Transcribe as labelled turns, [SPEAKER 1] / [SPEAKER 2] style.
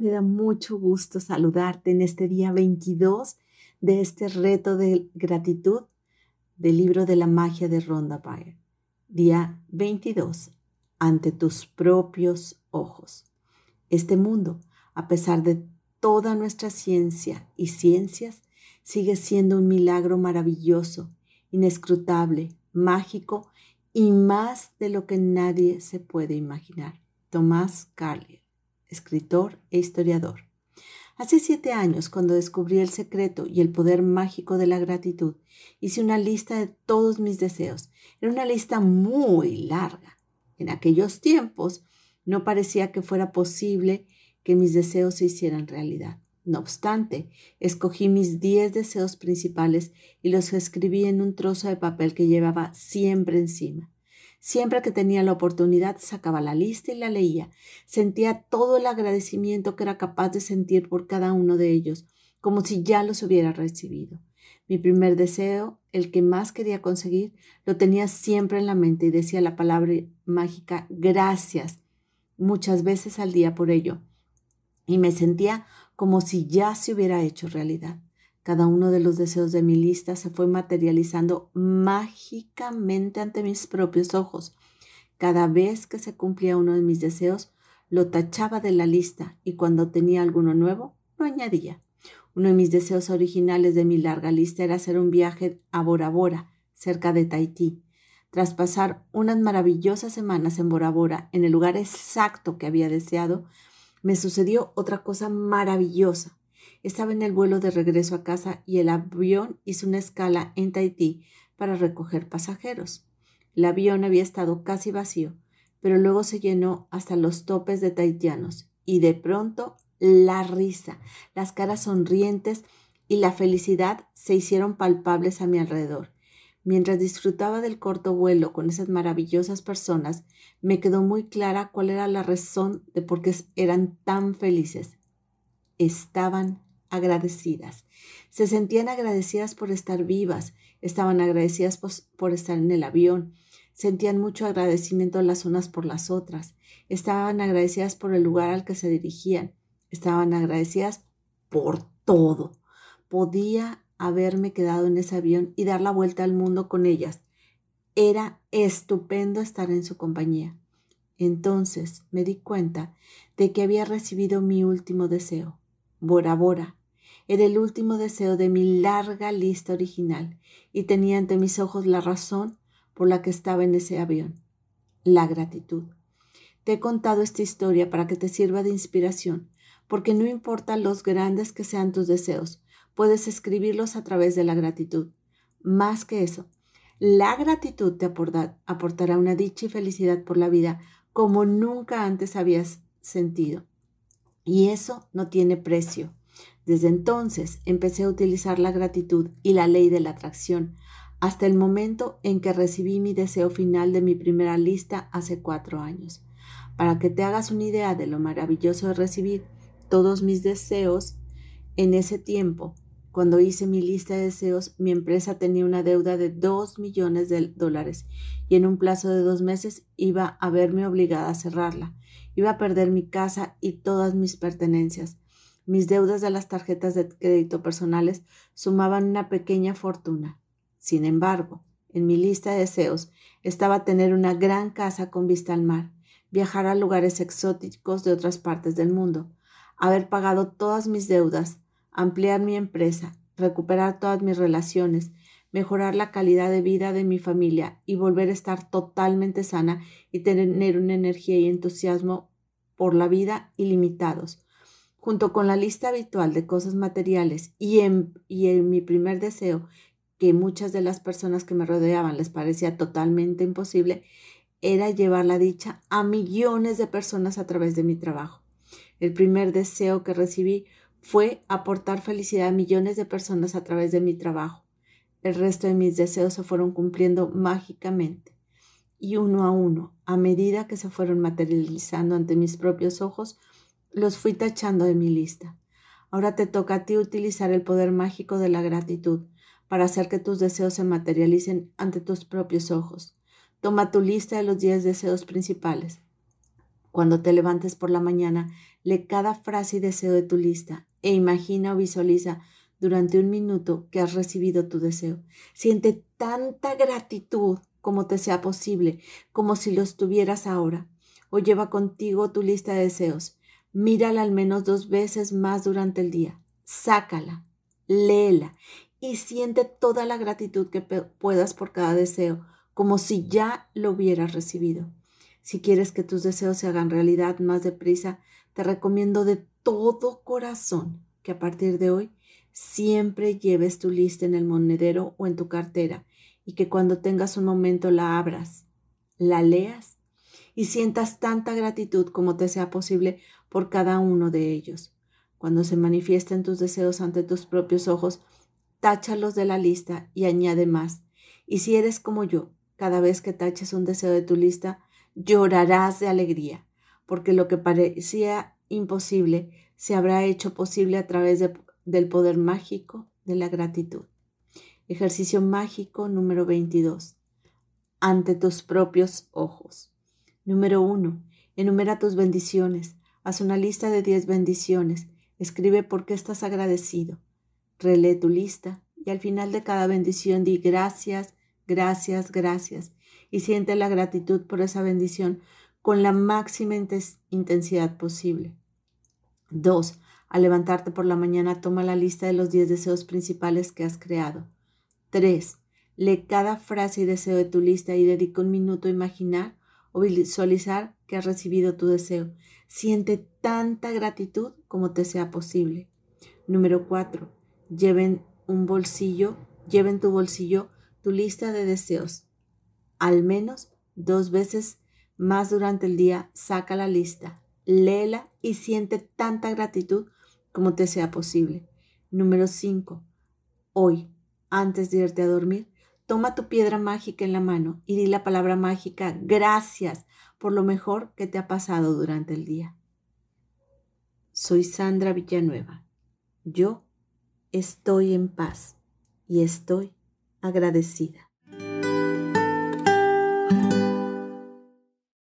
[SPEAKER 1] Me da mucho gusto saludarte en este día 22 de este reto de gratitud del libro de la magia de Rhonda Byrne. Día 22. Ante tus propios ojos. Este mundo, a pesar de toda nuestra ciencia y ciencias, sigue siendo un milagro maravilloso, inescrutable, mágico y más de lo que nadie se puede imaginar. Tomás Carlier, escritor e historiador. Hace siete años, cuando descubrí el secreto y el poder mágico de la gratitud, hice una lista de todos mis deseos. Era una lista muy larga. En aquellos tiempos no parecía que fuera posible que mis deseos se hicieran realidad. No obstante, escogí mis diez deseos principales y los escribí en un trozo de papel que llevaba siempre encima. Siempre que tenía la oportunidad, sacaba la lista y la leía. Sentía todo el agradecimiento que era capaz de sentir por cada uno de ellos, como si ya los hubiera recibido. Mi primer deseo, el que más quería conseguir, lo tenía siempre en la mente y decía la palabra mágica gracias muchas veces al día por ello. Y me sentía como si ya se hubiera hecho realidad. Cada uno de los deseos de mi lista se fue materializando mágicamente ante mis propios ojos. Cada vez que se cumplía uno de mis deseos, lo tachaba de la lista y cuando tenía alguno nuevo, lo añadía. Uno de mis deseos originales de mi larga lista era hacer un viaje a Bora Bora, cerca de Tahití. Tras pasar unas maravillosas semanas en Bora Bora, en el lugar exacto que había deseado, me sucedió otra cosa maravillosa. Estaba en el vuelo de regreso a casa y el avión hizo una escala en Tahití para recoger pasajeros. El avión había estado casi vacío, pero luego se llenó hasta los topes de tahitianos y de pronto la risa, las caras sonrientes y la felicidad se hicieron palpables a mi alrededor. Mientras disfrutaba del corto vuelo con esas maravillosas personas, me quedó muy clara cuál era la razón de por qué eran tan felices. Estaban agradecidas. Se sentían agradecidas por estar vivas, estaban agradecidas por, estar en el avión, sentían mucho agradecimiento las unas por las otras, estaban agradecidas por el lugar al que se dirigían, estaban agradecidas por todo. Podía haberme quedado en ese avión y dar la vuelta al mundo con ellas. Era estupendo estar en su compañía. Entonces me di cuenta de que había recibido mi último deseo. Bora Bora. Era el último deseo de mi larga lista original y tenía ante mis ojos la razón por la que estaba en ese avión. La gratitud. Te he contado esta historia para que te sirva de inspiración, porque no importa los grandes que sean tus deseos, puedes escribirlos a través de la gratitud. Más que eso, la gratitud te aportará una dicha y felicidad por la vida como nunca antes habías sentido. Y eso no tiene precio. Desde entonces empecé a utilizar la gratitud y la ley de la atracción hasta el momento en que recibí mi deseo final de mi primera lista hace cuatro años. Para que te hagas una idea de lo maravilloso de recibir todos mis deseos en ese tiempo, cuando hice mi lista de deseos, mi empresa tenía una deuda de 2 millones de dólares y en un plazo de dos meses iba a verme obligada a cerrarla. Iba a perder mi casa y todas mis pertenencias. Mis deudas de las tarjetas de crédito personales sumaban una pequeña fortuna. Sin embargo, en mi lista de deseos estaba tener una gran casa con vista al mar, viajar a lugares exóticos de otras partes del mundo, haber pagado todas mis deudas, ampliar mi empresa, recuperar todas mis relaciones, mejorar la calidad de vida de mi familia y volver a estar totalmente sana y tener una energía y entusiasmo por la vida ilimitados. Junto con la lista habitual de cosas materiales y en, y en mi primer deseo, que muchas de las personas que me rodeaban les parecía totalmente imposible, era llevar la dicha a millones de personas a través de mi trabajo. El primer deseo que recibí fue aportar felicidad a millones de personas a través de mi trabajo. El resto de mis deseos se fueron cumpliendo mágicamente. Y uno a uno, a medida que se fueron materializando ante mis propios ojos, los fui tachando de mi lista. Ahora te toca a ti utilizar el poder mágico de la gratitud para hacer que tus deseos se materialicen ante tus propios ojos. Toma tu lista de los 10 deseos principales. Cuando te levantes por la mañana, lee cada frase y deseo de tu lista e imagina o visualiza durante un minuto que has recibido tu deseo. Siente tanta gratitud como te sea posible, como si los tuvieras ahora. O lleva contigo tu lista de deseos. Mírala al menos dos veces más durante el día. Sácala, léela y siente toda la gratitud que puedas por cada deseo, como si ya lo hubieras recibido. Si quieres que tus deseos se hagan realidad más deprisa, te recomiendo de todo corazón que a partir de hoy siempre lleves tu lista en el monedero o en tu cartera y que cuando tengas un momento la abras, la leas y sientas tanta gratitud como te sea posible por cada uno de ellos. Cuando se manifiesten tus deseos ante tus propios ojos, táchalos de la lista y añade más. Y si eres como yo, cada vez que taches un deseo de tu lista, llorarás de alegría, porque lo que parecía imposible se habrá hecho posible a través del poder mágico de la gratitud. Ejercicio mágico número 22. Ante tus propios ojos. Número 1. Enumera tus bendiciones. Haz una lista de 10 bendiciones. Escribe por qué estás agradecido. Relee tu lista y al final de cada bendición di gracias, gracias, gracias y siente la gratitud por esa bendición con la máxima intensidad posible. 2. Al levantarte por la mañana, toma la lista de los 10 deseos principales que has creado. 3. Lee cada frase y deseo de tu lista y dedica un minuto a imaginar o visualizar que has recibido tu deseo. Siente tanta gratitud como te sea posible. Número 4. Lleven un bolsillo, lleven tu bolsillo tu lista de deseos. Al menos dos veces más durante el día, saca la lista, léela y siente tanta gratitud como te sea posible. Número 5. Hoy, antes de irte a dormir, toma tu piedra mágica en la mano y di la palabra mágica gracias por lo mejor que te ha pasado durante el día. Soy Sandra Villanueva. Yo estoy en paz y estoy agradecida.